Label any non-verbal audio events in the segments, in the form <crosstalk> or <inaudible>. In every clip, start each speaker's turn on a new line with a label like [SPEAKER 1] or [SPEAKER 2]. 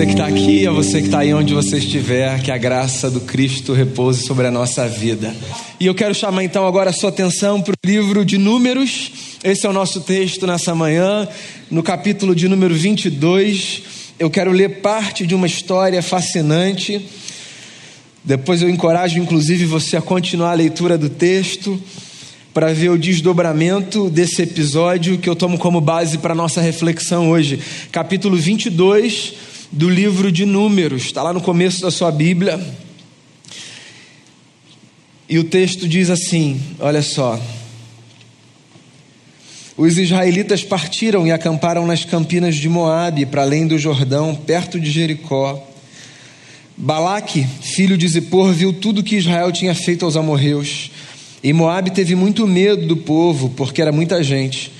[SPEAKER 1] você que está aqui, a você que está aí onde você estiver, que a graça do Cristo repouse sobre a nossa vida. E eu quero chamar então agora a sua atenção para o livro de Números. Esse é o nosso texto nessa manhã, no capítulo de número 22. Eu quero ler parte de uma história fascinante. Depois eu encorajo, inclusive, você a continuar a leitura do texto para ver o desdobramento desse episódio que eu tomo como base para nossa reflexão hoje. Capítulo 22 do livro de Números, está lá no começo da sua Bíblia. E o texto diz assim: olha só. Os israelitas partiram e acamparam nas campinas de Moabe, para além do Jordão, perto de Jericó. Balaque, filho de Zippor, viu tudo que Israel tinha feito aos amorreus e Moabe teve muito medo do povo, porque era muita gente.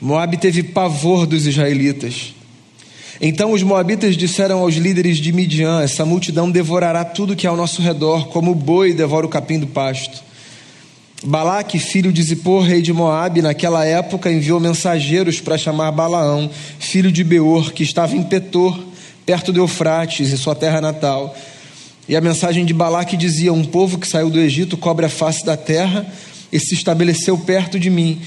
[SPEAKER 1] Moabe teve pavor dos israelitas. Então os moabitas disseram aos líderes de Midian: Essa multidão devorará tudo que é ao nosso redor, como o boi devora o capim do pasto. Balaque, filho de Zippor, rei de Moabe, naquela época enviou mensageiros para chamar Balaão, filho de Beor, que estava em Petor, perto do Eufrates, em sua terra natal e a mensagem de Balaque dizia: Um povo que saiu do Egito cobre a face da terra e se estabeleceu perto de mim.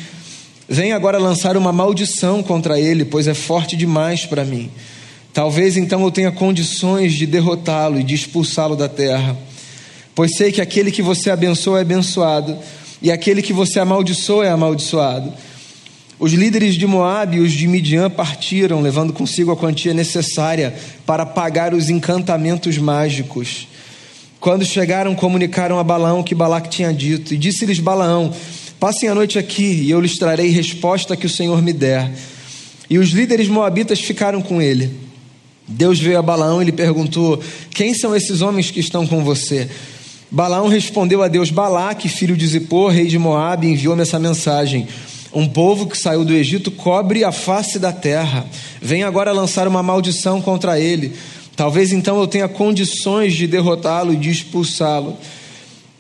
[SPEAKER 1] Vem agora lançar uma maldição contra ele, pois é forte demais para mim. Talvez então eu tenha condições de derrotá-lo e de expulsá-lo da terra. Pois sei que aquele que você abençoa é abençoado, e aquele que você amaldiçoa é amaldiçoado. Os líderes de Moabe e os de Midian partiram, levando consigo a quantia necessária para pagar os encantamentos mágicos. Quando chegaram, comunicaram a Balaão o que Balaque tinha dito, e disse-lhes Balaão: Passem a noite aqui, e eu lhes trarei resposta que o Senhor me der. E os líderes moabitas ficaram com ele. Deus veio a Balaão e lhe perguntou: Quem são esses homens que estão com você? Balaão respondeu a Deus: Balaque, filho de Zippor, rei de Moabe, enviou-me essa mensagem. Um povo que saiu do Egito cobre a face da terra. Vem agora lançar uma maldição contra ele. Talvez então eu tenha condições de derrotá-lo e de expulsá-lo.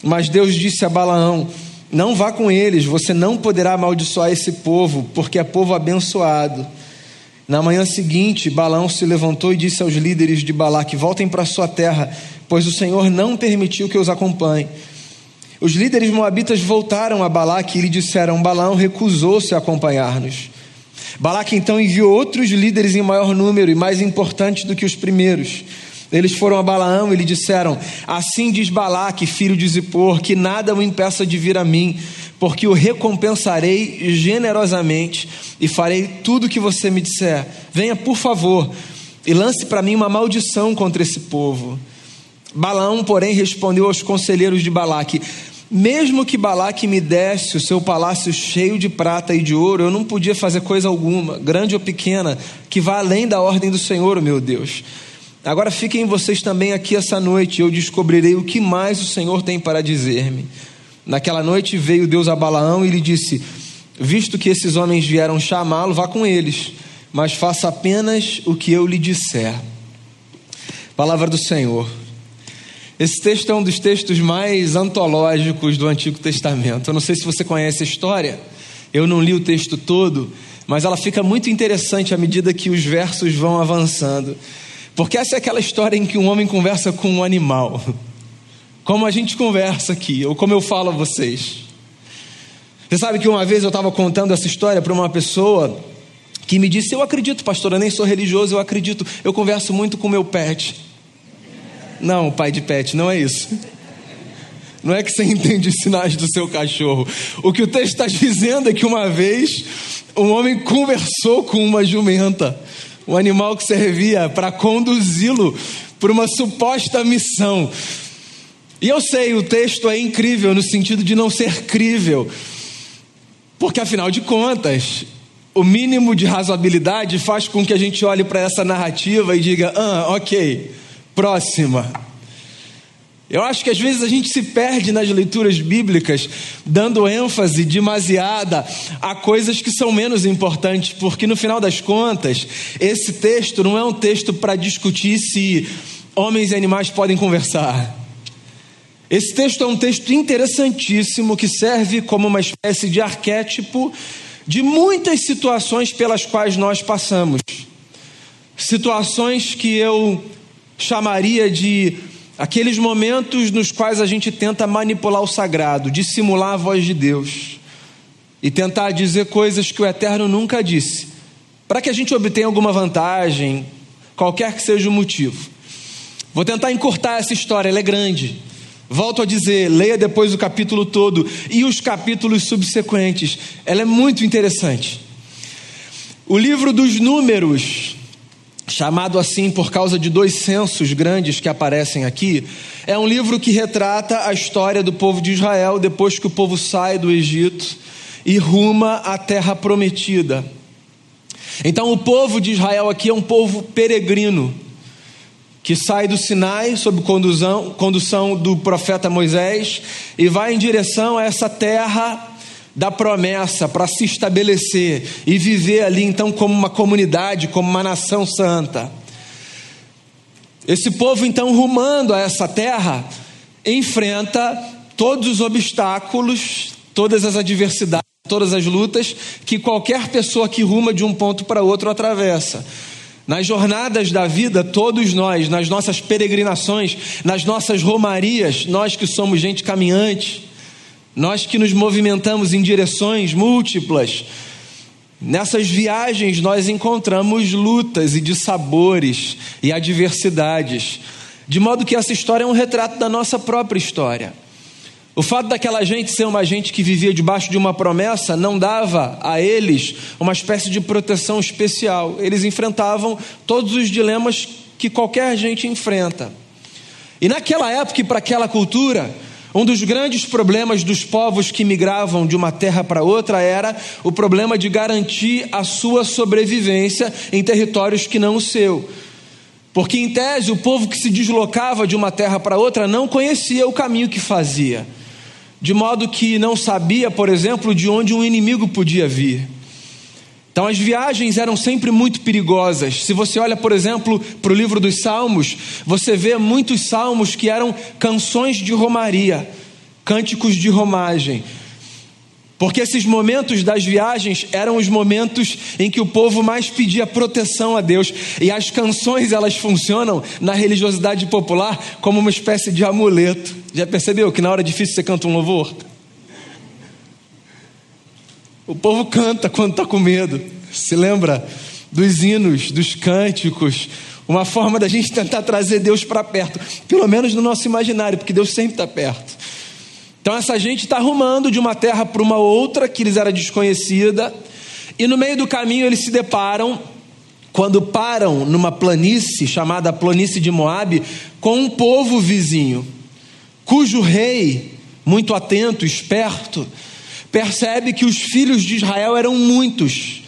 [SPEAKER 1] Mas Deus disse a Balaão: Não vá com eles, você não poderá amaldiçoar esse povo, porque é povo abençoado. Na manhã seguinte, Balaão se levantou e disse aos líderes de Balaque: Voltem para sua terra, pois o Senhor não permitiu que os acompanhe. Os líderes moabitas voltaram a Balaque e lhe disseram: Balaão recusou-se a acompanhar-nos. Balaque então enviou outros líderes em maior número e mais importantes do que os primeiros. Eles foram a Balaão e lhe disseram: Assim diz Balaque, filho de Zippor, que nada o impeça de vir a mim, porque o recompensarei generosamente e farei tudo o que você me disser. Venha, por favor, e lance para mim uma maldição contra esse povo. Balaão, porém, respondeu aos conselheiros de Balaque: Mesmo que Balaque me desse o seu palácio cheio de prata e de ouro, eu não podia fazer coisa alguma, grande ou pequena, que vá além da ordem do Senhor, meu Deus. Agora fiquem vocês também aqui essa noite, eu descobrirei o que mais o Senhor tem para dizer-me. Naquela noite veio Deus a Balaão e lhe disse: Visto que esses homens vieram chamá-lo, vá com eles, mas faça apenas o que eu lhe disser. Palavra do Senhor. Esse texto é um dos textos mais antológicos do Antigo Testamento. Eu não sei se você conhece a história, eu não li o texto todo, mas ela fica muito interessante à medida que os versos vão avançando. Porque essa é aquela história em que um homem conversa com um animal. Como a gente conversa aqui, ou como eu falo a vocês. Você sabe que uma vez eu estava contando essa história para uma pessoa que me disse: Eu acredito, pastor, eu nem sou religioso, eu acredito, eu converso muito com meu pet. Não, pai de pet, não é isso. Não é que você <laughs> entende os sinais do seu cachorro. O que o texto está <laughs> dizendo é que uma vez um homem conversou com uma jumenta, um animal que servia para conduzi-lo por uma suposta missão. E eu sei, o texto é incrível no sentido de não ser crível, porque afinal de contas, o mínimo de razoabilidade faz com que a gente olhe para essa narrativa e diga: ah, ok próxima. Eu acho que às vezes a gente se perde nas leituras bíblicas, dando ênfase demasiada a coisas que são menos importantes, porque no final das contas, esse texto não é um texto para discutir se homens e animais podem conversar. Esse texto é um texto interessantíssimo que serve como uma espécie de arquétipo de muitas situações pelas quais nós passamos. situações que eu chamaria de aqueles momentos nos quais a gente tenta manipular o sagrado, dissimular a voz de Deus e tentar dizer coisas que o Eterno nunca disse, para que a gente obtenha alguma vantagem, qualquer que seja o motivo. Vou tentar encurtar essa história, ela é grande. Volto a dizer, leia depois o capítulo todo e os capítulos subsequentes. Ela é muito interessante. O livro dos Números, chamado assim por causa de dois censos grandes que aparecem aqui, é um livro que retrata a história do povo de Israel depois que o povo sai do Egito e ruma à terra prometida. Então, o povo de Israel aqui é um povo peregrino que sai do Sinai sob condução, condução do profeta Moisés e vai em direção a essa terra da promessa para se estabelecer e viver ali então como uma comunidade, como uma nação santa. Esse povo então rumando a essa terra enfrenta todos os obstáculos, todas as adversidades, todas as lutas que qualquer pessoa que ruma de um ponto para outro atravessa. Nas jornadas da vida, todos nós, nas nossas peregrinações, nas nossas romarias, nós que somos gente caminhante, nós que nos movimentamos em direções múltiplas, nessas viagens nós encontramos lutas e dissabores e adversidades, de modo que essa história é um retrato da nossa própria história. O fato daquela gente ser uma gente que vivia debaixo de uma promessa não dava a eles uma espécie de proteção especial. Eles enfrentavam todos os dilemas que qualquer gente enfrenta. E naquela época e para aquela cultura, um dos grandes problemas dos povos que migravam de uma terra para outra era o problema de garantir a sua sobrevivência em territórios que não o seu. Porque, em tese, o povo que se deslocava de uma terra para outra não conhecia o caminho que fazia de modo que não sabia, por exemplo, de onde um inimigo podia vir. Então as viagens eram sempre muito perigosas. Se você olha, por exemplo, para o livro dos Salmos, você vê muitos salmos que eram canções de romaria, cânticos de romagem. Porque esses momentos das viagens eram os momentos em que o povo mais pedia proteção a Deus. E as canções, elas funcionam na religiosidade popular como uma espécie de amuleto. Já percebeu que na hora difícil você canta um louvor? O povo canta quando está com medo. Se lembra dos hinos, dos cânticos, uma forma da gente tentar trazer Deus para perto, pelo menos no nosso imaginário, porque Deus sempre está perto. Então essa gente está arrumando de uma terra para uma outra que lhes era desconhecida, e no meio do caminho eles se deparam, quando param numa planície chamada planície de Moabe, com um povo vizinho, cujo rei, muito atento, esperto, percebe que os filhos de Israel eram muitos.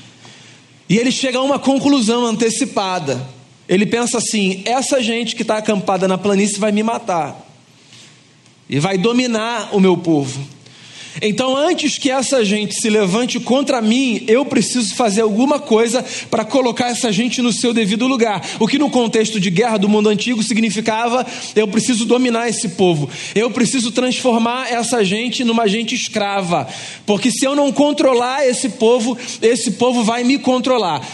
[SPEAKER 1] E ele chega a uma conclusão antecipada. Ele pensa assim: essa gente que está acampada na planície vai me matar e vai dominar o meu povo. Então, antes que essa gente se levante contra mim, eu preciso fazer alguma coisa para colocar essa gente no seu devido lugar. O que, no contexto de guerra do mundo antigo, significava: eu preciso dominar esse povo, eu preciso transformar essa gente numa gente escrava, porque se eu não controlar esse povo, esse povo vai me controlar.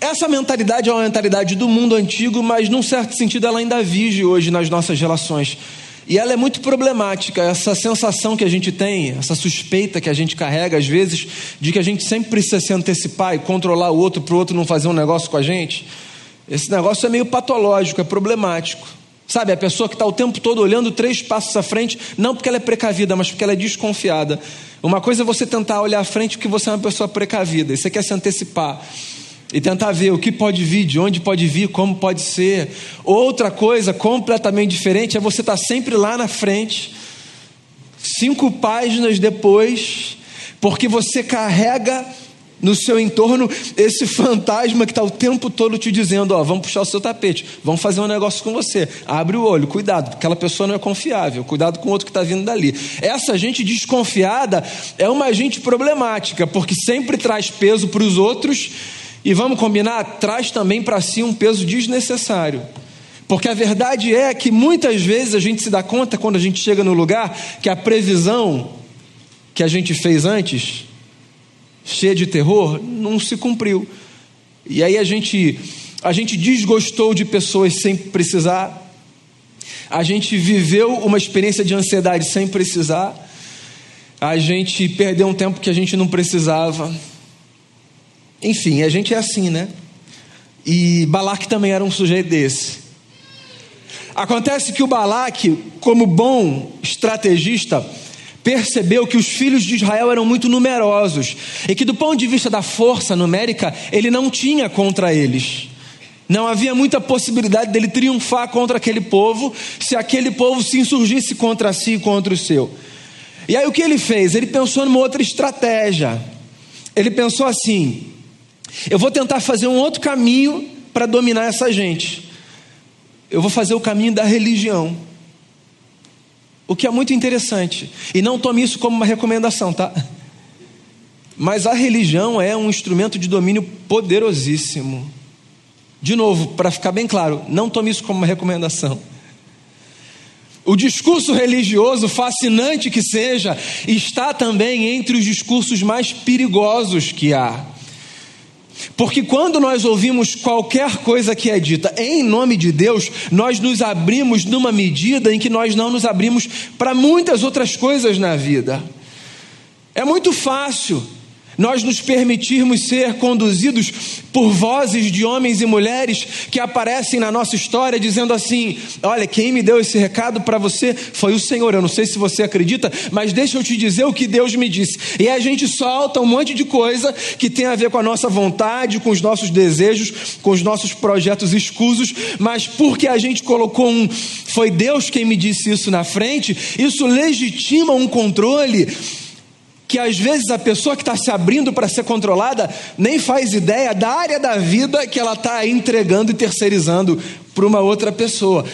[SPEAKER 1] Essa mentalidade é uma mentalidade do mundo antigo, mas, num certo sentido, ela ainda vige hoje nas nossas relações. E ela é muito problemática, essa sensação que a gente tem, essa suspeita que a gente carrega às vezes, de que a gente sempre precisa se antecipar e controlar o outro para o outro não fazer um negócio com a gente. Esse negócio é meio patológico, é problemático. Sabe, a pessoa que está o tempo todo olhando três passos à frente, não porque ela é precavida, mas porque ela é desconfiada. Uma coisa é você tentar olhar à frente porque você é uma pessoa precavida, e você quer se antecipar e tentar ver o que pode vir, de onde pode vir, como pode ser. Outra coisa completamente diferente é você estar sempre lá na frente, cinco páginas depois, porque você carrega no seu entorno esse fantasma que está o tempo todo te dizendo: Ó, vamos puxar o seu tapete, vamos fazer um negócio com você. Abre o olho, cuidado, aquela pessoa não é confiável, cuidado com o outro que está vindo dali. Essa gente desconfiada é uma gente problemática, porque sempre traz peso para os outros e vamos combinar, traz também para si um peso desnecessário. Porque a verdade é que muitas vezes a gente se dá conta, quando a gente chega no lugar, que a previsão que a gente fez antes, cheia de terror, não se cumpriu. E aí a gente A gente desgostou de pessoas sem precisar. A gente viveu uma experiência de ansiedade sem precisar. A gente perdeu um tempo que a gente não precisava. Enfim, a gente é assim, né? E Balaque também era um sujeito desse. Acontece que o Balaque, como bom estrategista, percebeu que os filhos de Israel eram muito numerosos e que, do ponto de vista da força numérica, ele não tinha contra eles. Não havia muita possibilidade dele triunfar contra aquele povo se aquele povo se insurgisse contra si e contra o seu. E aí o que ele fez? Ele pensou numa outra estratégia. Ele pensou assim: eu vou tentar fazer um outro caminho para dominar essa gente. Eu vou fazer o caminho da religião. O que é muito interessante. E não tome isso como uma recomendação, tá? Mas a religião é um instrumento de domínio poderosíssimo. De novo, para ficar bem claro, não tome isso como uma recomendação. O discurso religioso, fascinante que seja, está também entre os discursos mais perigosos que há. Porque quando nós ouvimos qualquer coisa que é dita em nome de Deus, nós nos abrimos numa medida em que nós não nos abrimos para muitas outras coisas na vida. É muito fácil nós nos permitirmos ser conduzidos por vozes de homens e mulheres que aparecem na nossa história dizendo assim: Olha, quem me deu esse recado para você foi o Senhor. Eu não sei se você acredita, mas deixa eu te dizer o que Deus me disse. E a gente solta um monte de coisa que tem a ver com a nossa vontade, com os nossos desejos, com os nossos projetos escusos, mas porque a gente colocou um foi Deus quem me disse isso na frente, isso legitima um controle que às vezes a pessoa que está se abrindo para ser controlada nem faz ideia da área da vida que ela está entregando e terceirizando para uma outra pessoa.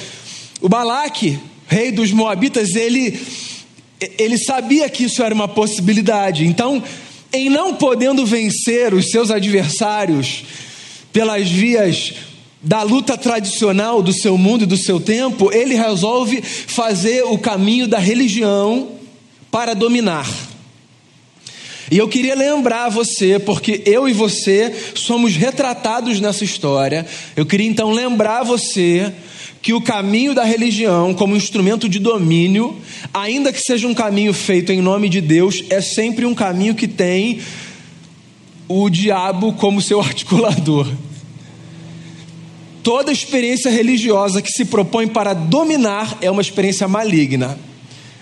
[SPEAKER 1] O Balaque, rei dos Moabitas, ele, ele sabia que isso era uma possibilidade. Então, em não podendo vencer os seus adversários pelas vias da luta tradicional do seu mundo e do seu tempo, ele resolve fazer o caminho da religião para dominar. E eu queria lembrar você, porque eu e você somos retratados nessa história. Eu queria então lembrar você que o caminho da religião, como instrumento de domínio, ainda que seja um caminho feito em nome de Deus, é sempre um caminho que tem o diabo como seu <laughs> articulador. Toda experiência religiosa que se propõe para dominar é uma experiência maligna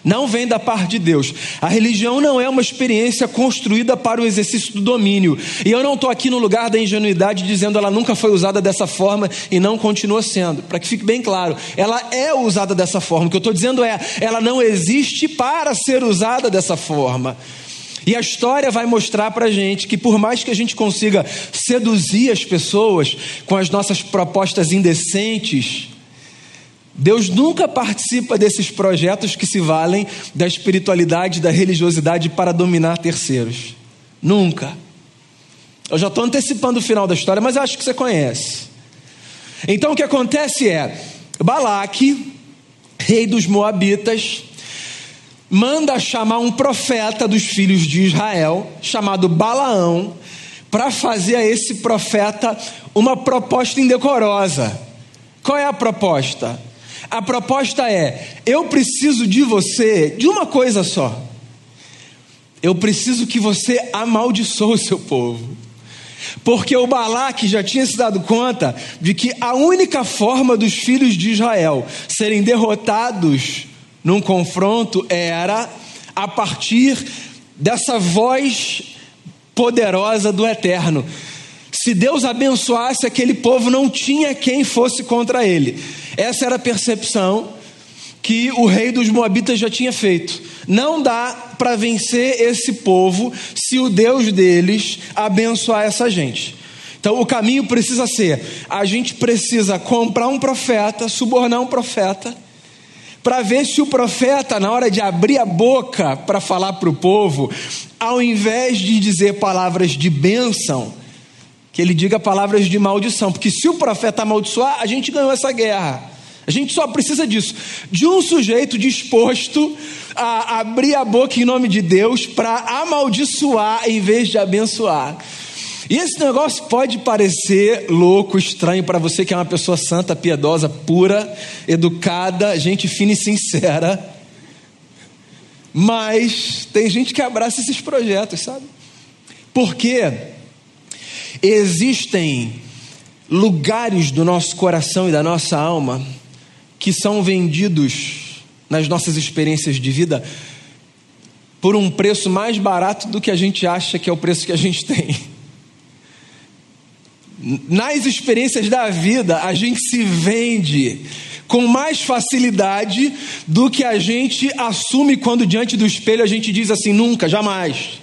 [SPEAKER 1] não vem da parte de Deus. A religião não é uma experiência construída para o exercício do domínio. E eu não estou aqui no lugar da ingenuidade dizendo ela nunca foi usada dessa forma e não continua sendo. Para que fique bem claro, ela é usada dessa forma. O que eu estou dizendo é, ela não existe para ser usada dessa forma. E a história vai mostrar para gente que, por mais que a gente consiga seduzir as pessoas com as nossas propostas indecentes, Deus nunca participa desses projetos que se valem da espiritualidade, da religiosidade para dominar terceiros. Nunca. Eu já estou antecipando o final da história, mas acho que você conhece. Então o que acontece é: Balaque, rei dos Moabitas, manda chamar um profeta dos filhos de Israel, chamado Balaão, para fazer a esse profeta uma proposta indecorosa. Qual é a proposta? A proposta é: eu preciso de você de uma coisa só. Eu preciso que você amaldiçoe o seu povo. Porque o Balaque já tinha se dado conta de que a única forma dos filhos de Israel serem derrotados num confronto era a partir dessa voz poderosa do Eterno. Se Deus abençoasse aquele povo, não tinha quem fosse contra ele. Essa era a percepção que o rei dos Moabitas já tinha feito. Não dá para vencer esse povo se o Deus deles abençoar essa gente. Então o caminho precisa ser: a gente precisa comprar um profeta, subornar um profeta, para ver se o profeta, na hora de abrir a boca para falar para o povo, ao invés de dizer palavras de bênção, que ele diga palavras de maldição, porque se o profeta amaldiçoar, a gente ganhou essa guerra. A gente só precisa disso, de um sujeito disposto a abrir a boca em nome de Deus para amaldiçoar em vez de abençoar. E esse negócio pode parecer louco, estranho para você que é uma pessoa santa, piedosa, pura, educada, gente fina e sincera. Mas tem gente que abraça esses projetos, sabe? Porque existem lugares do nosso coração e da nossa alma que são vendidos nas nossas experiências de vida por um preço mais barato do que a gente acha que é o preço que a gente tem nas experiências da vida, a gente se vende com mais facilidade do que a gente assume quando diante do espelho a gente diz assim: nunca, jamais.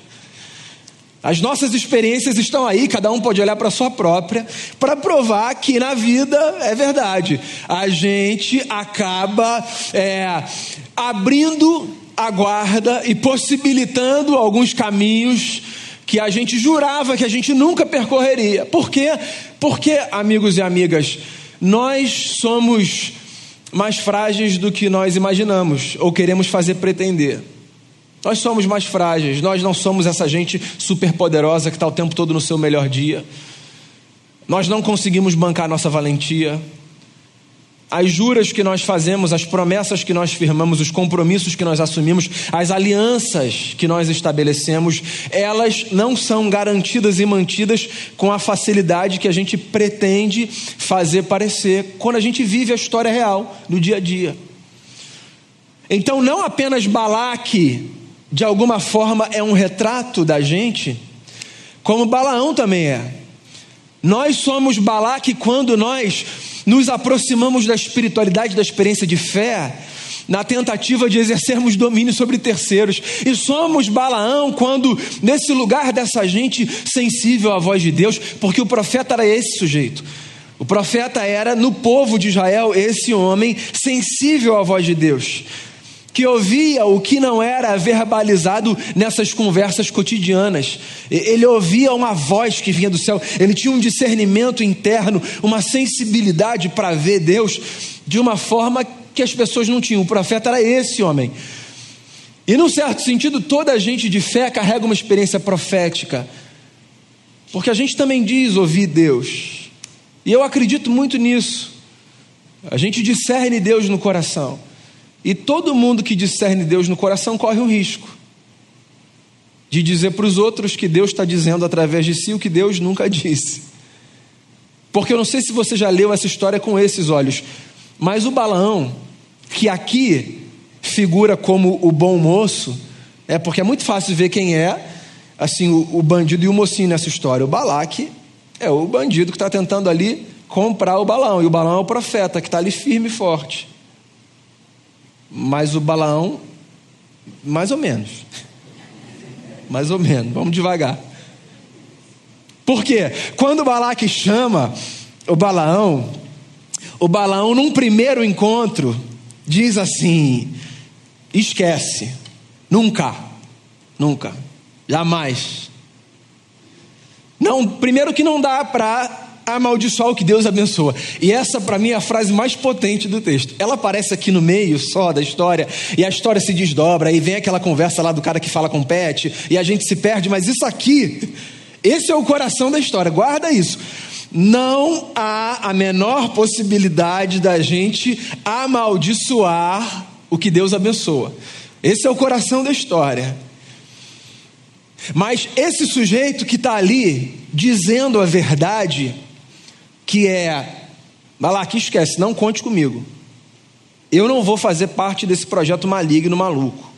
[SPEAKER 1] As nossas experiências estão aí, cada um pode olhar para a sua própria, para provar que na vida é verdade. A gente acaba é, abrindo a guarda e possibilitando alguns caminhos que a gente jurava que a gente nunca percorreria. Por quê? Porque, amigos e amigas, nós somos mais frágeis do que nós imaginamos ou queremos fazer pretender. Nós somos mais frágeis, nós não somos essa gente superpoderosa que está o tempo todo no seu melhor dia. Nós não conseguimos bancar nossa valentia as juras que nós fazemos, as promessas que nós firmamos, os compromissos que nós assumimos, as alianças que nós estabelecemos, elas não são garantidas e mantidas com a facilidade que a gente pretende fazer parecer quando a gente vive a história real no dia a dia. Então, não apenas Balaque, de alguma forma, é um retrato da gente, como Balaão também é. Nós somos Balaque quando nós nos aproximamos da espiritualidade, da experiência de fé, na tentativa de exercermos domínio sobre terceiros. E somos Balaão quando, nesse lugar dessa gente sensível à voz de Deus, porque o profeta era esse sujeito. O profeta era, no povo de Israel, esse homem sensível à voz de Deus que ouvia o que não era verbalizado nessas conversas cotidianas. Ele ouvia uma voz que vinha do céu, ele tinha um discernimento interno, uma sensibilidade para ver Deus de uma forma que as pessoas não tinham. O profeta era esse homem. E, num certo sentido, toda a gente de fé carrega uma experiência profética, porque a gente também diz ouvir Deus, e eu acredito muito nisso. A gente discerne Deus no coração. E todo mundo que discerne Deus no coração corre um risco de dizer para os outros que Deus está dizendo através de si o que Deus nunca <laughs> disse. Porque eu não sei se você já leu essa história com esses olhos, mas o Balaão, que aqui figura como o bom moço, é porque é muito fácil ver quem é assim o, o bandido e o mocinho nessa história. O Balaque é o bandido que está tentando ali comprar o balão, e o balão é o profeta que está ali firme e forte. Mas o Balaão, mais ou menos. Mais ou menos, vamos devagar. Por quê? Quando o Balaque chama o Balaão, o Balaão, num primeiro encontro, diz assim: esquece, nunca, nunca, jamais. Não, primeiro que não dá para amaldiçoar o que Deus abençoa. E essa, para mim, é a frase mais potente do texto. Ela aparece aqui no meio só da história, e a história se desdobra, e vem aquela conversa lá do cara que fala com Pet, e a gente se perde, mas isso aqui, esse é o coração da história, guarda isso. Não há a menor possibilidade da gente amaldiçoar o que Deus abençoa. Esse é o coração da história. Mas esse sujeito que está ali dizendo a verdade, que é: Malaque, esquece, não conte comigo. Eu não vou fazer parte desse projeto maligno maluco.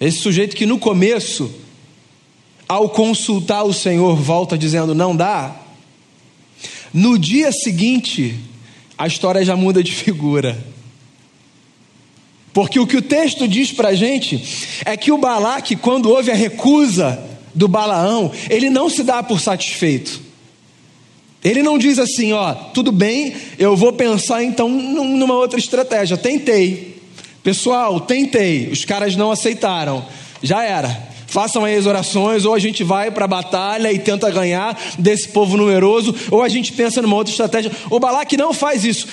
[SPEAKER 1] Esse sujeito que no começo, ao consultar o Senhor, volta dizendo não dá. No dia seguinte, a história já muda de <laughs> figura. Porque o que o texto diz para a gente é que o Balaque, quando houve a recusa do Balaão, ele não se dá por satisfeito. Ele não diz assim, ó, tudo bem, eu vou pensar então numa outra estratégia. Tentei. Pessoal, tentei. Os caras não aceitaram. Já era. Façam aí as orações, ou a gente vai para a batalha e tenta ganhar desse povo numeroso, ou a gente pensa numa outra estratégia. O Balaque não faz isso.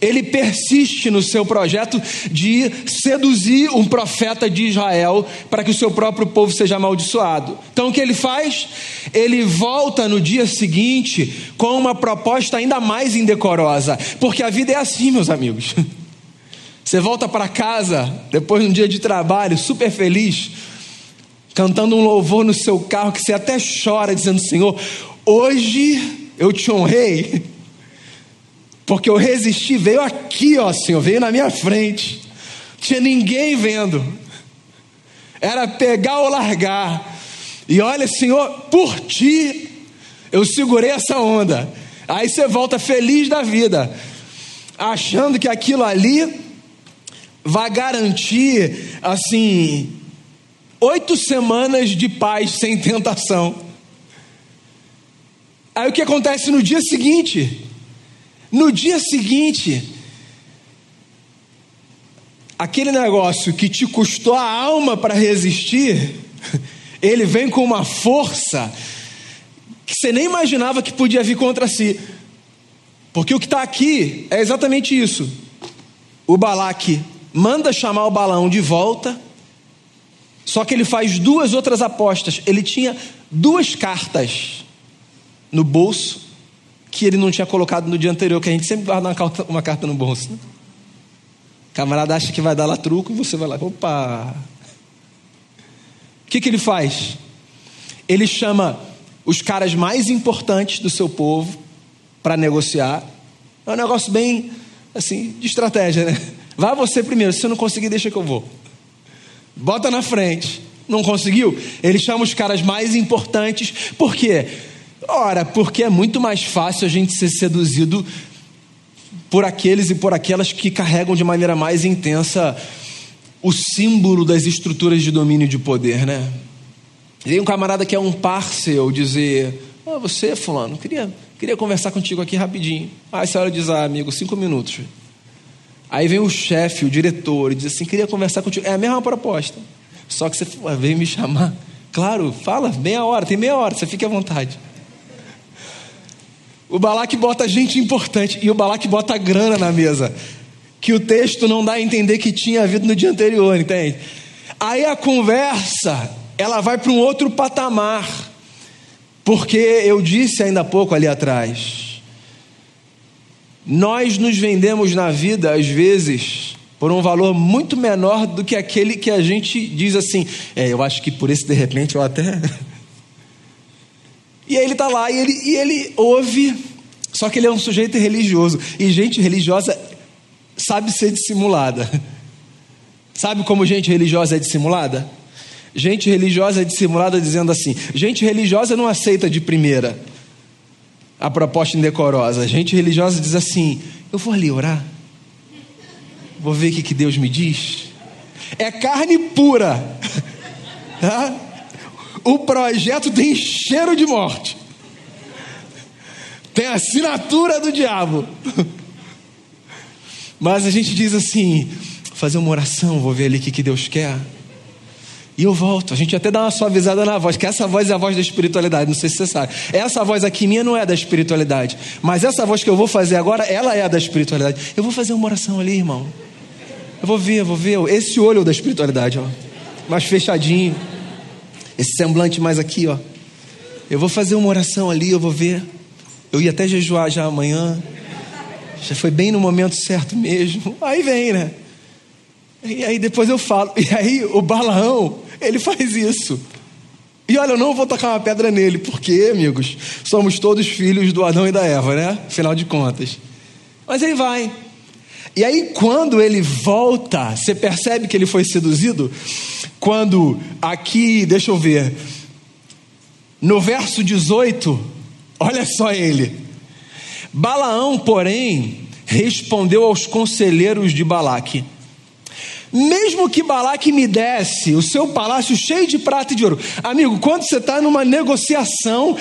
[SPEAKER 1] Ele persiste no seu projeto de seduzir um profeta de Israel para que o seu próprio povo seja amaldiçoado. Então o que ele faz? Ele volta no dia seguinte com uma proposta ainda mais indecorosa, porque a vida é assim, meus amigos. <laughs> Você volta para casa depois de um dia de trabalho, super feliz, cantando um louvor no seu carro que você até chora, dizendo: Senhor, hoje eu te honrei, porque eu resisti, veio aqui, ó Senhor, veio na minha frente, tinha ninguém vendo, era pegar ou largar, e olha, Senhor, por ti eu segurei essa onda. Aí você volta feliz da vida, achando que aquilo ali vai garantir, assim, oito semanas de paz sem tentação. Aí o que acontece no dia seguinte? No dia seguinte, aquele negócio que te custou a alma para resistir, <laughs> ele vem com uma força que você nem imaginava que podia vir contra si. Porque o que está aqui é exatamente isso. O Balaque manda chamar o balão de volta, só que ele faz duas outras apostas. Ele tinha duas cartas no bolso que ele não tinha colocado no dia anterior, que a gente sempre guarda uma carta, uma carta no bolso. Né? O camarada acha que vai dar lá truco e você vai lá, opa! O que, que ele faz? Ele chama os caras mais importantes do seu povo para negociar. É um negócio bem assim de estratégia, né? Vá você primeiro, se você não conseguir, deixa que eu vou. Bota na frente. Não conseguiu? Ele chama os caras mais importantes. Por quê? Ora, porque é muito mais fácil a gente ser seduzido por aqueles e por aquelas que carregam de maneira mais intensa o símbolo das estruturas de domínio de poder, né? Vem um camarada que é um parceiro dizer: ah, você, fulano, queria, queria conversar contigo aqui rapidinho. Aí a senhora diz: ah, amigo, cinco minutos. Aí vem o chefe, o diretor, e diz assim: queria conversar contigo. É a mesma proposta. Só que você veio me chamar. Claro, fala, meia hora, tem meia hora, você fique à vontade. O Balaque bota gente importante e o Balaque bota grana na mesa. Que o texto não dá a entender que tinha havido no dia anterior, entende? Aí a conversa, ela vai para um outro patamar. Porque eu disse ainda há pouco ali atrás, nós nos vendemos na vida, às vezes, por um valor muito menor do que aquele que a gente diz assim: é, eu acho que por esse de repente eu até. <laughs> e aí ele está lá e ele, e ele ouve, só que ele é um sujeito religioso. E gente religiosa sabe ser dissimulada. <laughs> Sabe como gente religiosa é dissimulada? Gente religiosa é dissimulada dizendo assim: gente religiosa não aceita de primeira a proposta indecorosa. A gente religiosa diz assim: eu vou ali orar, vou ver o que, que Deus me diz. É carne pura. <laughs> Tá? O projeto tem cheiro de morte. Tem assinatura do diabo. <laughs> Mas a gente diz assim: fazer uma oração, vou ver ali o que, que Deus quer. E eu volto. A gente até dá uma suavizada na voz, que essa voz é a voz da espiritualidade, não sei se você sabe. Essa voz aqui minha não é da espiritualidade. Mas essa voz que eu vou fazer agora, ela é da espiritualidade. Eu vou fazer uma oração ali, irmão. Eu vou ver, eu vou ver. Esse olho da espiritualidade, ó. Mais fechadinho. Esse semblante mais aqui, ó. Eu vou fazer uma oração ali, eu vou ver. Eu ia até jejuar já amanhã. Já foi bem no momento certo mesmo. Aí vem, né? E aí depois eu falo. E aí o Balaão, ele faz isso. E olha, eu não vou tocar uma pedra nele, porque, amigos, somos todos filhos do Adão e da Eva, né? Afinal de contas. Mas ele vai. E aí, quando ele volta, você percebe que ele foi seduzido? Quando aqui, deixa eu ver, no verso 18, olha só ele. Balaão, porém, respondeu aos conselheiros de Balaque mesmo que Balaque me desse o seu palácio cheio de prata e de ouro. Amigo, quando você está numa negociação,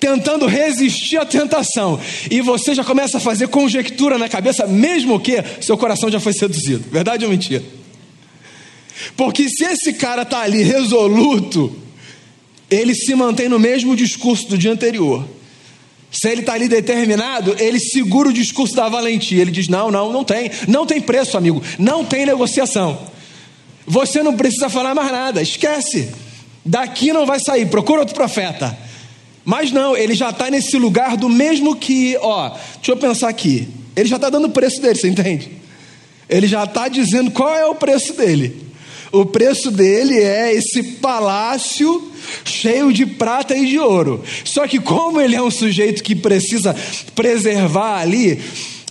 [SPEAKER 1] tentando resistir à tentação, e você já começa a fazer conjectura na cabeça, mesmo que seu coração já foi seduzido. Verdade ou mentira? Porque se esse cara está ali resoluto, ele se mantém no mesmo discurso do dia anterior. Se ele está ali determinado, ele segura o discurso da valentia. Ele diz: Não, não, não tem. Não tem preço, amigo. Não tem negociação. Você não precisa falar mais nada. Esquece. Daqui não vai sair. Procura outro profeta. Mas não, ele já está nesse lugar do mesmo que, ó, deixa eu pensar aqui. Ele já está dando o preço dele, você entende? Ele já está dizendo qual é o preço dele. O preço dele é esse palácio cheio de prata e de ouro. Só que, como ele é um sujeito que precisa preservar ali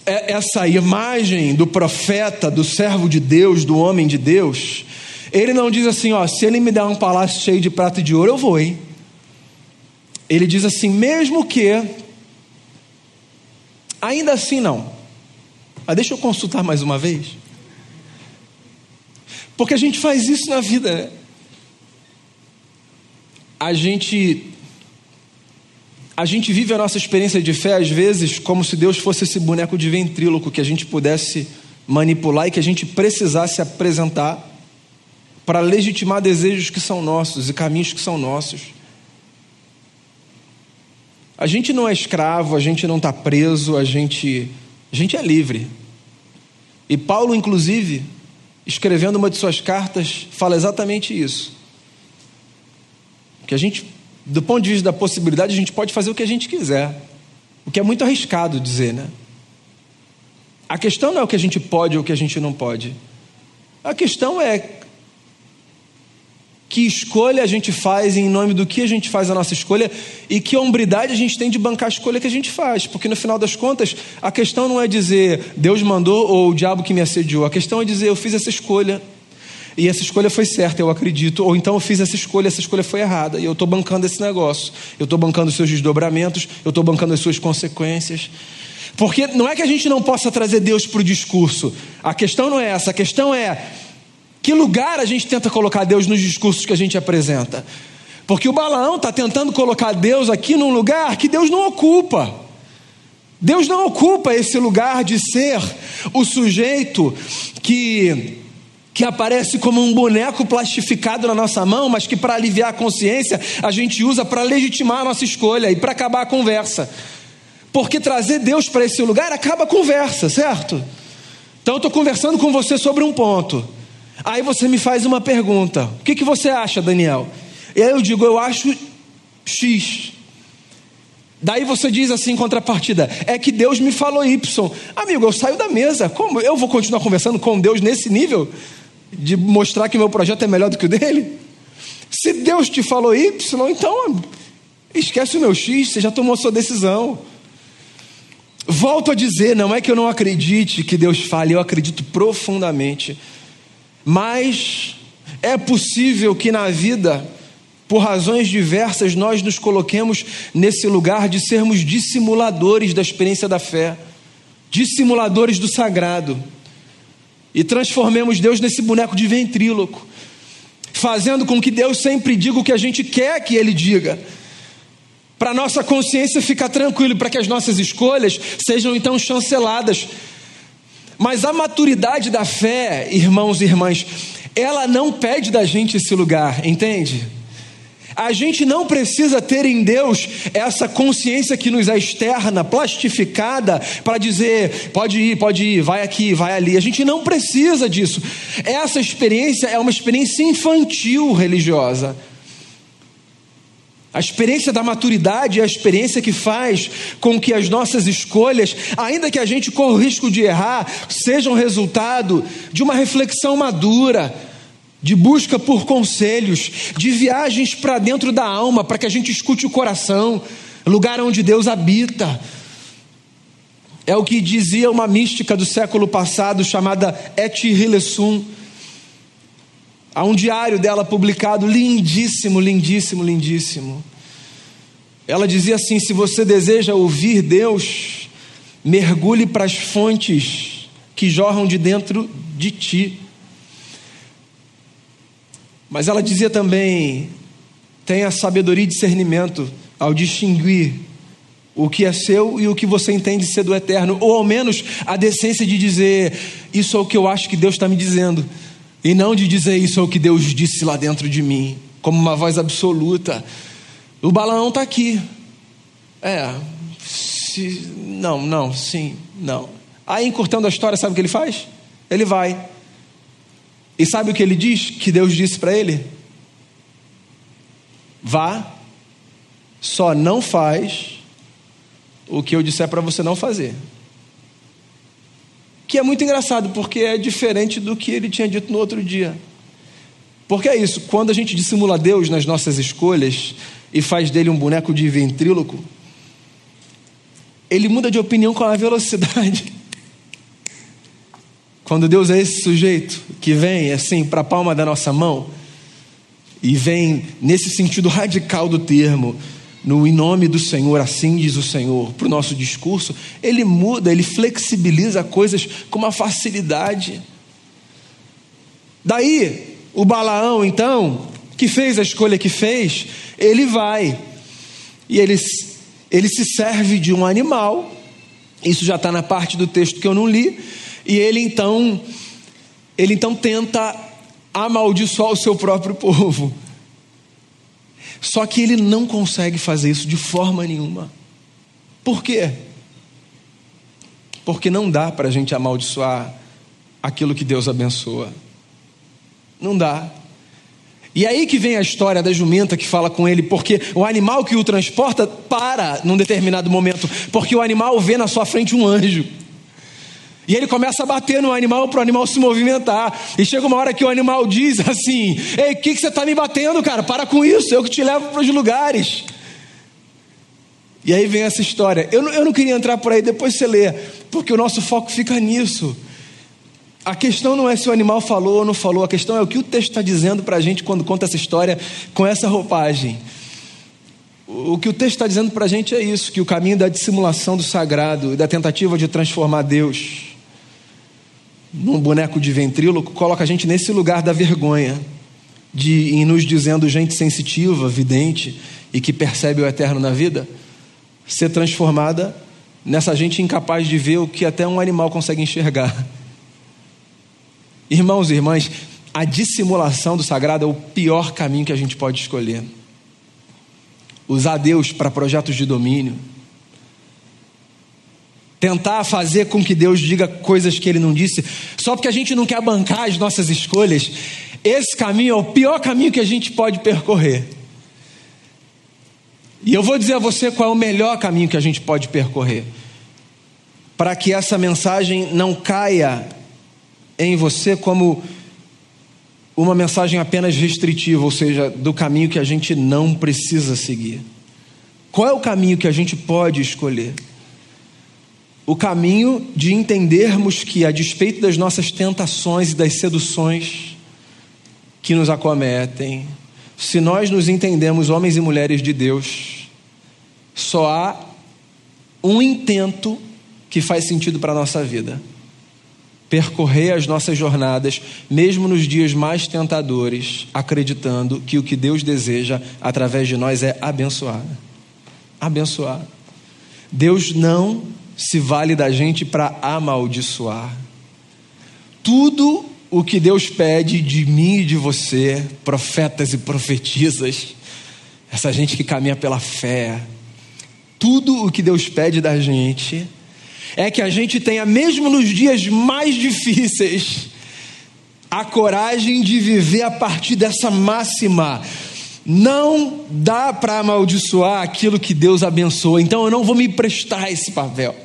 [SPEAKER 1] é, essa imagem do profeta, do servo de Deus, do homem de Deus, ele não diz assim: ó, se ele me der um palácio cheio de prata e de ouro, eu vou, hein? Ele diz assim: mesmo que, ainda assim não. Mas deixa eu consultar mais uma vez. Porque a gente faz isso na vida, né? A gente a gente vive a nossa experiência de fé às vezes como se Deus fosse esse boneco de ventríloco que a gente pudesse manipular e que a gente precisasse apresentar para legitimar desejos que são nossos e caminhos que são nossos. A gente não é escravo, a gente não está preso, a gente, a gente é livre. E Paulo, inclusive, escrevendo uma de suas cartas, fala exatamente isso. Que a gente, do ponto de vista da possibilidade, a gente pode fazer o que a gente quiser. O que é muito arriscado dizer, né? A questão não é o que a gente pode ou o que a gente não pode. A questão é que escolha a gente faz em nome do que a gente faz a nossa escolha e que hombridade a gente tem de bancar a escolha que a gente faz, porque no final das contas a questão não é dizer Deus mandou ou o diabo que me assediou, a questão é dizer eu fiz essa escolha e essa escolha foi certa, eu acredito, ou então eu fiz essa escolha, essa escolha foi errada e eu estou bancando esse negócio, eu estou bancando os seus desdobramentos, eu estou bancando as suas consequências. Porque não é que a gente não possa trazer Deus para o discurso, a questão não é essa, a questão é que lugar a gente tenta colocar Deus nos discursos que a gente apresenta? Porque o Balaão está tentando colocar Deus aqui num lugar que Deus não ocupa. Deus não ocupa esse lugar de ser o sujeito que, que aparece como um boneco plastificado na nossa mão, mas que para aliviar a consciência a gente usa para legitimar a nossa escolha e para acabar a conversa. Porque trazer Deus para esse lugar acaba a conversa, certo? Então eu estou conversando com você sobre um ponto. Aí você me faz uma pergunta: o que, que você acha, Daniel? E aí eu digo: eu acho X. Daí você diz assim em contrapartida: é que Deus me falou Y. Amigo, eu saio da mesa. Como eu vou continuar conversando com Deus nesse nível? De mostrar que meu projeto é melhor do que o dele? Se Deus te falou Y, então esquece o meu X, você já tomou sua decisão. Volto a dizer: não é que eu não acredite que Deus fale, eu acredito profundamente. Mas é possível que na vida, por razões diversas, nós nos coloquemos nesse lugar de sermos dissimuladores da experiência da fé, dissimuladores do sagrado, e transformemos Deus nesse boneco de ventríloco, fazendo com que Deus sempre diga o que a gente quer que Ele diga para nossa consciência ficar tranquila, para que as nossas escolhas sejam então chanceladas mas a maturidade da fé, irmãos e irmãs, ela não pede da gente esse lugar, entende? A gente não precisa ter em Deus essa consciência que nos é externa, plastificada, para dizer, pode ir, pode ir, vai aqui, vai ali. A gente não precisa disso. Essa experiência é uma experiência infantil religiosa. A experiência da maturidade é a experiência que faz com que as nossas escolhas, ainda que a gente corra o risco de errar, sejam resultado de uma reflexão madura, de busca por conselhos, de viagens para dentro da alma, para que a gente escute o coração, lugar onde Deus habita. É o que dizia uma mística do século passado chamada Et Hilesum. Há um diário dela publicado, lindíssimo, lindíssimo, lindíssimo. Ela dizia assim: se você deseja ouvir Deus, mergulhe para as fontes que jorram de dentro de ti. Mas ela dizia também: tenha sabedoria e discernimento ao distinguir o que é seu e o que você entende ser do eterno, ou ao menos a decência de dizer: Isso é o que eu acho que Deus está me dizendo. E não de dizer isso é o que Deus disse lá dentro de mim, como uma voz absoluta. O Balaão está aqui. É, se, não, não, sim, não. Aí, encurtando a história, sabe o que ele faz? Ele vai. E sabe o que ele diz? Que Deus disse para ele? Vá, só não faz o que eu disser para você não fazer. Que é muito engraçado, porque é diferente do que ele tinha dito no outro dia. Porque é isso, quando a gente dissimula Deus nas nossas escolhas e faz dele um boneco de ventríloco, ele muda de opinião com a velocidade. <laughs> Quando Deus é esse sujeito que vem assim para a palma da nossa mão e vem nesse sentido radical do termo, no em nome do Senhor, assim diz o Senhor, para o nosso discurso, ele muda, ele flexibiliza coisas com uma facilidade. Daí, o Balaão, então, que fez a escolha que fez, ele vai e ele, ele se serve de um animal, isso já está na parte do texto que eu não li, e ele então, ele então tenta amaldiçoar o seu próprio <laughs> povo. Só que ele não consegue fazer isso de forma nenhuma. Por quê? Porque não dá para a gente amaldiçoar aquilo que Deus abençoa. Não dá. E aí que vem a história da jumenta que fala com ele, porque o animal que o transporta para num determinado momento, porque o animal vê na sua frente um anjo. E ele começa a bater no animal para o animal se movimentar. E chega uma hora que o animal diz assim: Ei, o que, que você está me batendo, cara? Para com isso, eu que te levo para os lugares. E aí vem essa história. Eu não, eu não queria entrar por aí, depois você lê, porque o nosso foco fica nisso. A questão não é se o animal falou ou não falou, a questão é o que o texto está dizendo para a gente quando conta essa história com essa roupagem. O que o texto está dizendo para a gente é isso: que o caminho da dissimulação do sagrado e da tentativa de transformar Deus num boneco de ventríloco, coloca a gente nesse lugar da vergonha, de em nos dizendo gente sensitiva, vidente e que percebe o eterno na vida, ser transformada nessa gente incapaz de ver o que até um animal consegue enxergar. Irmãos e irmãs, a dissimulação do sagrado é o pior caminho que a gente pode escolher. Usar Deus para projetos de domínio tentar fazer com que Deus diga coisas que ele não disse, só porque a gente não quer bancar as nossas escolhas, esse caminho é o pior caminho que a gente pode percorrer. E eu vou dizer a você qual é o melhor caminho que a gente pode percorrer, para que essa mensagem não caia em você como uma mensagem apenas restritiva, ou seja, do caminho que a gente não precisa seguir. Qual é o caminho que a gente pode escolher? O caminho de entendermos que, a despeito das nossas tentações e das seduções que nos acometem, se nós nos entendemos homens e mulheres de Deus, só há um intento que faz sentido para a nossa vida: percorrer as nossas jornadas, mesmo nos dias mais tentadores, acreditando que o que Deus deseja através de nós é abençoar. Abençoar. Deus não se vale da gente para amaldiçoar. Tudo o que Deus pede de mim e de você, profetas e profetisas, essa gente que caminha pela fé, tudo o que Deus pede da gente é que a gente tenha, mesmo nos dias mais difíceis, a coragem de viver a partir dessa máxima não dá para amaldiçoar aquilo que Deus abençoa, então eu não vou me prestar esse papel.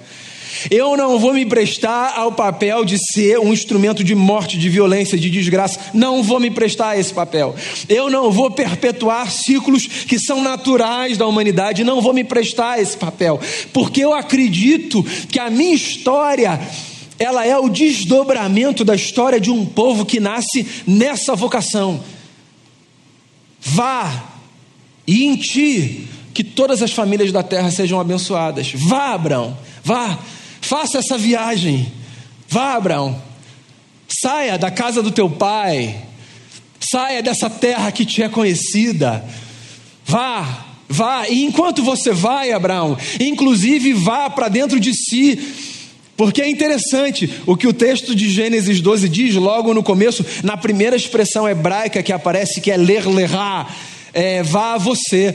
[SPEAKER 1] Eu não vou me prestar ao papel de ser um instrumento de morte, de violência, de desgraça. Não vou me prestar a esse papel. Eu não vou perpetuar ciclos que são naturais da humanidade. Não vou me prestar a esse papel. Porque eu acredito que a minha história ela é o desdobramento da história de um povo que nasce nessa vocação Vá, e em ti que todas as famílias da terra sejam abençoadas. Vá, Abraão, vá, faça essa viagem. Vá, Abraão, saia da casa do teu pai, saia dessa terra que te é conhecida. Vá, vá, e enquanto você vai, Abraão, inclusive vá para dentro de si. Porque é interessante o que o texto de Gênesis 12 diz logo no começo, na primeira expressão hebraica que aparece, que é ler, lerá, é, vá a você,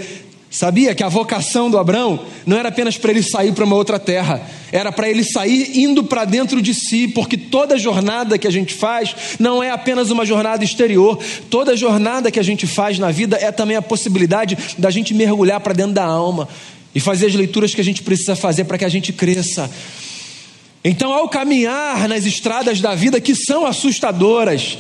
[SPEAKER 1] Sabia que a vocação do Abraão não era apenas para ele sair para uma outra terra, era para ele sair indo para dentro de si, porque toda jornada que a gente faz não é apenas uma jornada exterior, toda jornada que a gente faz na vida é também a possibilidade da gente mergulhar para dentro da alma e fazer as leituras que a gente precisa fazer para que a gente cresça. Então, ao caminhar nas estradas da vida que são assustadoras,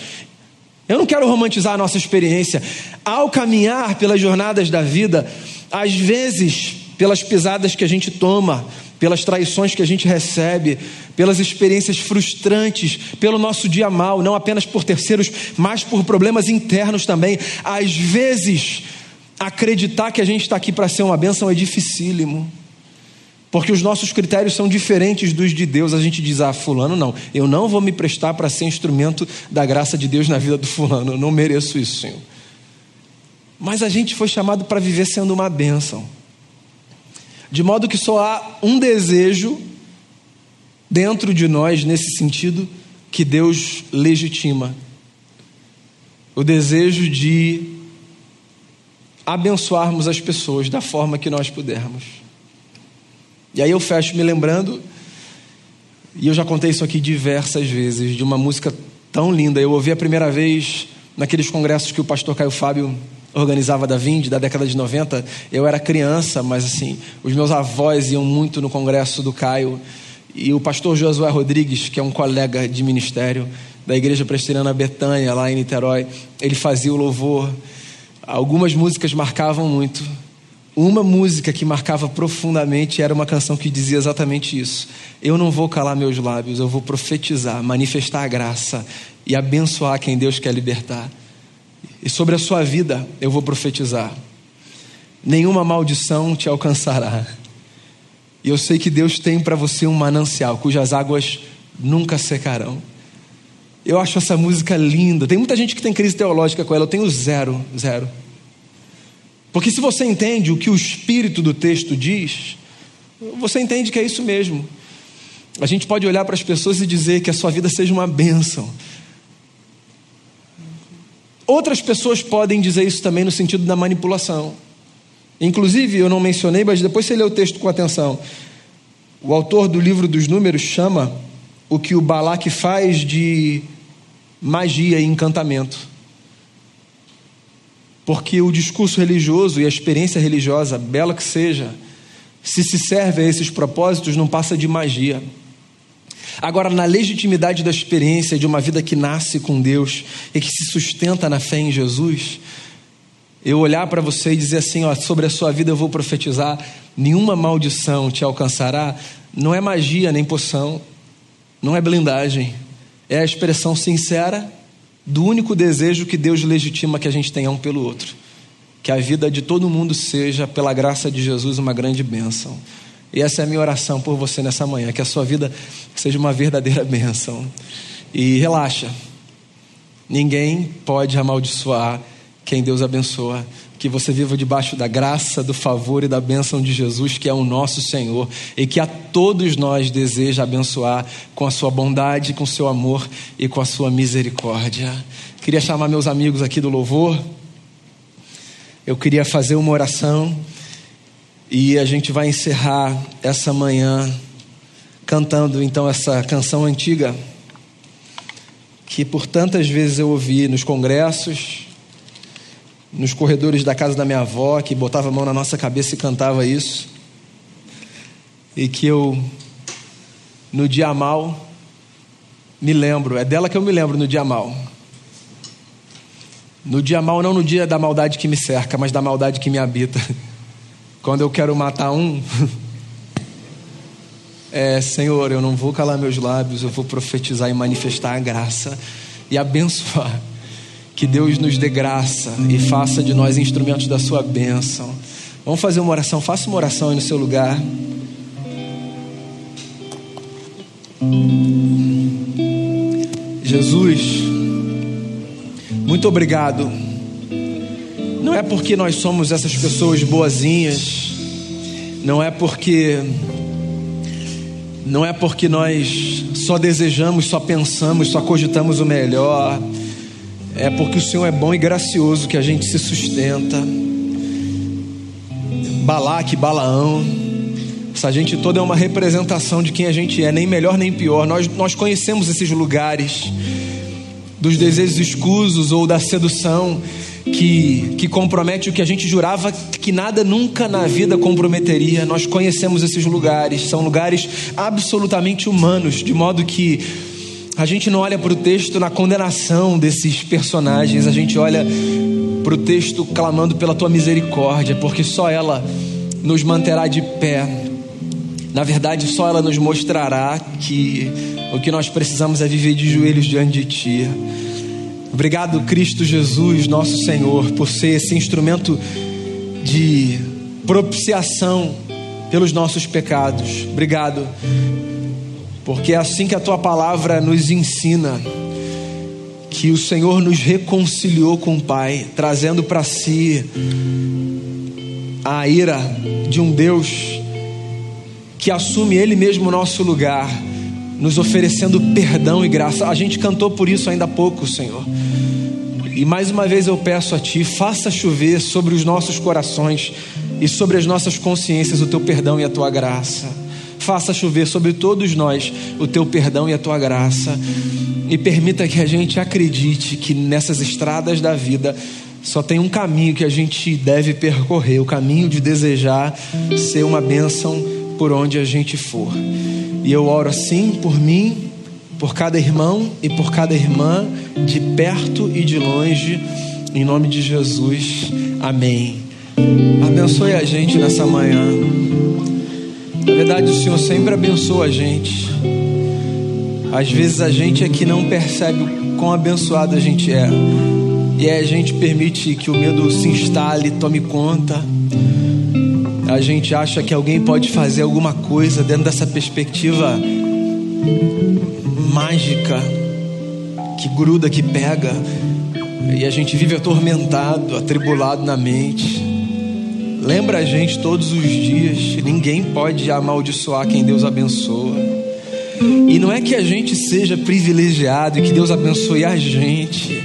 [SPEAKER 1] eu não quero romantizar a nossa experiência, ao caminhar pelas jornadas da vida, às vezes, pelas pisadas que a gente toma, pelas traições que a gente recebe, pelas experiências frustrantes, pelo nosso dia mal, não apenas por terceiros, mas por problemas internos também. Às vezes, acreditar que a gente está aqui para ser uma bênção é dificílimo. Porque os nossos critérios são diferentes dos de Deus. A gente diz, ah, fulano não, eu não vou me prestar para ser instrumento da graça de Deus na vida do fulano, eu não mereço isso, Senhor. Mas a gente foi chamado para viver sendo uma bênção. De modo que só há um desejo dentro de nós nesse sentido que Deus legitima. O desejo de abençoarmos as pessoas da forma que nós pudermos. E aí eu fecho me lembrando, e eu já contei isso aqui diversas vezes, de uma música tão linda. Eu ouvi a primeira vez naqueles congressos que o pastor Caio Fábio organizava da Vind, da década de 90, eu era criança, mas assim, os meus avós iam muito no congresso do Caio, e o pastor Josué Rodrigues, que é um colega de ministério da Igreja Presbiteriana Betânia, lá em Niterói, ele fazia o louvor. Algumas músicas marcavam muito. Uma música que marcava profundamente era uma canção que dizia exatamente isso. Eu não vou calar meus lábios, eu vou profetizar, manifestar a graça e abençoar quem Deus quer libertar. E sobre a sua vida eu vou profetizar: nenhuma maldição te alcançará. E eu sei que Deus tem para você um manancial cujas águas nunca secarão. Eu acho essa música linda. Tem muita gente que tem crise teológica com ela. Eu tenho zero, zero. Porque se você entende o que o espírito do texto diz, você entende que é isso mesmo. A gente pode olhar para as pessoas e dizer que a sua vida seja uma bênção, Outras pessoas podem dizer isso também no sentido da manipulação. Inclusive, eu não mencionei, mas depois você lê o texto com atenção. O autor do livro dos Números chama o que o Balaque faz de magia e encantamento. Porque o discurso religioso e a experiência religiosa, bela que seja, se se serve a esses propósitos, não passa de magia. Agora, na legitimidade da experiência de uma vida que nasce com Deus e que se sustenta na fé em Jesus, eu olhar para você e dizer assim: ó, sobre a sua vida eu vou profetizar, nenhuma maldição te alcançará, não é magia nem poção, não é blindagem, é a expressão sincera do único desejo que Deus legitima que a gente tenha um pelo outro. Que a vida de todo mundo seja, pela graça de Jesus, uma grande bênção. E essa é a minha oração por você nessa manhã, que a sua vida seja uma verdadeira <laughs> bênção. E relaxa, ninguém pode amaldiçoar quem Deus abençoa. Que você viva debaixo da graça, do favor e da bênção de Jesus, que é o nosso Senhor, e que a todos nós deseja abençoar com a sua bondade, com o seu amor e com a sua misericórdia. Queria chamar meus amigos aqui do louvor. Eu queria fazer uma oração. E a gente vai encerrar essa manhã cantando então essa canção antiga que por tantas vezes eu ouvi nos congressos, nos corredores da casa da minha avó, que botava a mão na nossa cabeça e cantava isso. E que eu, no dia mal, me lembro, é dela que eu me lembro no dia mal. No dia mal, não no dia da maldade que me cerca, mas da maldade que me habita. <laughs> Quando eu quero matar um, <laughs> é, Senhor, eu não vou calar meus lábios, eu vou profetizar e manifestar a graça e abençoar. Que Deus nos dê graça e faça de nós instrumentos da sua bênção. Vamos fazer uma oração, faça uma oração aí no seu lugar. Jesus, muito obrigado não é porque nós somos essas pessoas boazinhas, não é porque não é porque nós só desejamos, só pensamos, só cogitamos o melhor. É porque o Senhor é bom e gracioso que a gente se sustenta. Balaque, Balaão. Essa gente toda é uma representação de quem a gente é, nem melhor nem pior. Nós, nós conhecemos esses lugares dos desejos escusos ou da sedução que, que compromete o que a gente jurava que nada nunca na vida comprometeria. Nós conhecemos esses lugares, são lugares absolutamente humanos, de modo que a gente não olha para o texto na condenação desses personagens, a gente olha para o texto clamando pela tua misericórdia, porque só ela nos manterá de pé. Na verdade, só ela nos mostrará que o que nós precisamos é viver de joelhos diante de Ti. Obrigado, Cristo Jesus, nosso Senhor, por ser esse instrumento de propiciação pelos nossos pecados. Obrigado, porque é assim que a tua palavra nos ensina que o Senhor nos reconciliou com o Pai, trazendo para si a ira de um Deus que assume Ele mesmo o nosso lugar, nos oferecendo perdão e graça. A gente cantou por isso ainda há pouco, Senhor. E mais uma vez eu peço a Ti, faça chover sobre os nossos corações e sobre as nossas consciências o Teu perdão e a Tua graça. Faça chover sobre todos nós o Teu perdão e a Tua graça. E permita que a gente acredite que nessas estradas da vida só tem um caminho que a gente deve percorrer o caminho de desejar ser uma bênção por onde a gente for. E eu oro assim por mim por cada irmão e por cada irmã, de perto e de longe, em nome de Jesus. Amém. Abençoe a gente nessa manhã. Na verdade, o Senhor sempre abençoa a gente. Às vezes a gente é que não percebe o quão abençoado a gente é. E aí a gente permite que o medo se instale, tome conta. A gente acha que alguém pode fazer alguma coisa dentro dessa perspectiva mágica que gruda, que pega, e a gente vive atormentado, atribulado na mente. Lembra a gente todos os dias: ninguém pode amaldiçoar quem Deus abençoa. E não é que a gente seja privilegiado e que Deus abençoe a gente.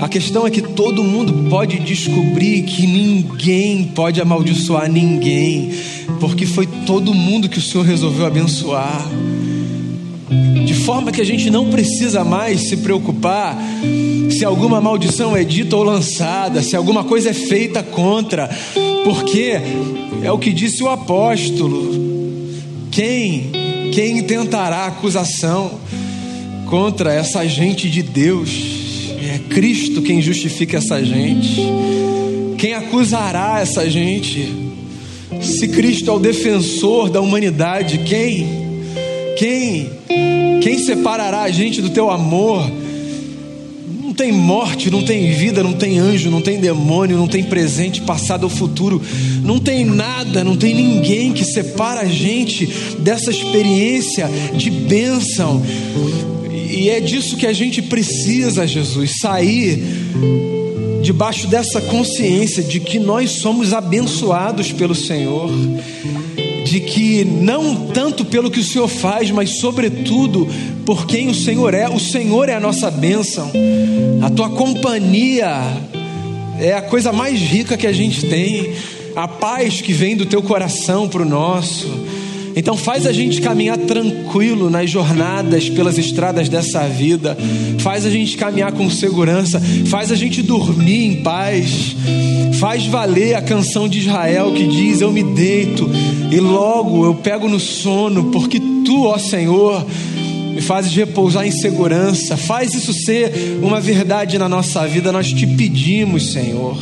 [SPEAKER 1] A questão é que todo mundo pode descobrir que ninguém pode amaldiçoar ninguém, porque foi todo mundo que o Senhor resolveu abençoar de forma que a gente não precisa mais se preocupar se alguma maldição é dita ou lançada, se alguma coisa é feita contra, porque é o que disse o apóstolo: quem, quem tentará acusação contra essa gente de Deus? É Cristo quem justifica essa gente. Quem acusará essa gente? Se Cristo é o defensor da humanidade, quem? Quem? Quem separará a gente do teu amor? Não tem morte, não tem vida, não tem anjo, não tem demônio, não tem presente, passado ou futuro, não tem nada, não tem ninguém que separa a gente dessa experiência de bênção. E é disso que a gente precisa, Jesus, sair debaixo dessa consciência de que nós somos abençoados pelo Senhor de que não tanto pelo que o Senhor faz, mas sobretudo por quem o Senhor é. O Senhor é a nossa bênção, a tua companhia é a coisa mais rica que a gente tem, a paz que vem do teu coração para o nosso. Então faz a gente caminhar tranquilo nas jornadas pelas estradas dessa vida, faz a gente caminhar com segurança, faz a gente dormir em paz, faz valer a canção de Israel que diz: Eu me deito e logo eu pego no sono, porque tu, ó Senhor, me fazes repousar em segurança. Faz isso ser uma verdade na nossa vida. Nós te pedimos, Senhor,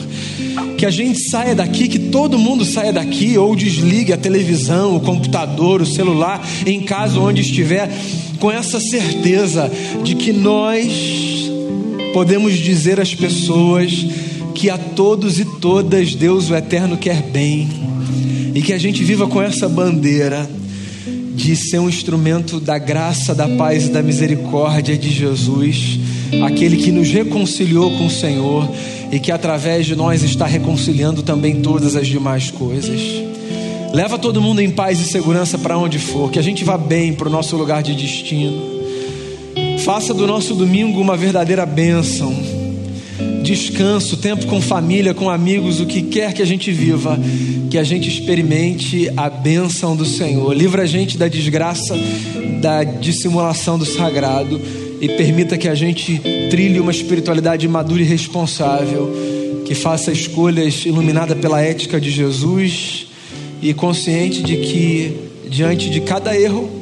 [SPEAKER 1] que a gente saia daqui, que todo mundo saia daqui, ou desligue a televisão, o computador, o celular, em casa onde estiver, com essa certeza de que nós podemos dizer às pessoas que a todos e todas Deus o Eterno quer bem, e que a gente viva com essa bandeira de ser um instrumento da graça, da paz e da misericórdia de Jesus, aquele que nos reconciliou com o Senhor e que através de nós está reconciliando também todas as demais coisas. Leva todo mundo em paz e segurança para onde for, que a gente vá bem para o nosso lugar de destino. Faça do nosso domingo uma verdadeira bênção. descanso, tempo com família, com amigos, o que quer que a gente viva, que a gente experimente a bênção do Senhor. Livra a gente da desgraça, da dissimulação do sagrado e permita que a gente trilhe uma espiritualidade madura e responsável, que faça escolhas iluminada pela ética de Jesus e consciente de que diante de cada erro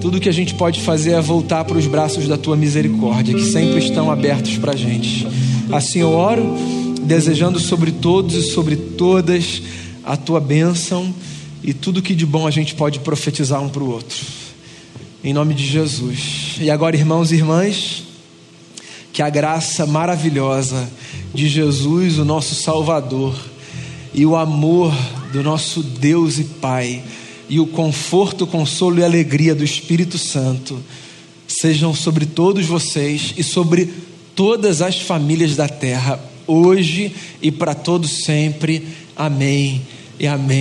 [SPEAKER 1] tudo que a gente pode fazer é voltar para os braços da tua misericórdia, que sempre estão abertos para a gente. Assim eu oro, desejando sobre todos e sobre todas a tua bênção e tudo que de bom a gente pode profetizar um para o outro. Em nome de Jesus. E agora, irmãos e irmãs, que a graça maravilhosa de Jesus, o nosso Salvador, e o amor do nosso Deus e Pai e o conforto, o consolo e alegria do Espírito Santo sejam sobre todos vocês e sobre todas as famílias da terra, hoje e para todos sempre. Amém e amém.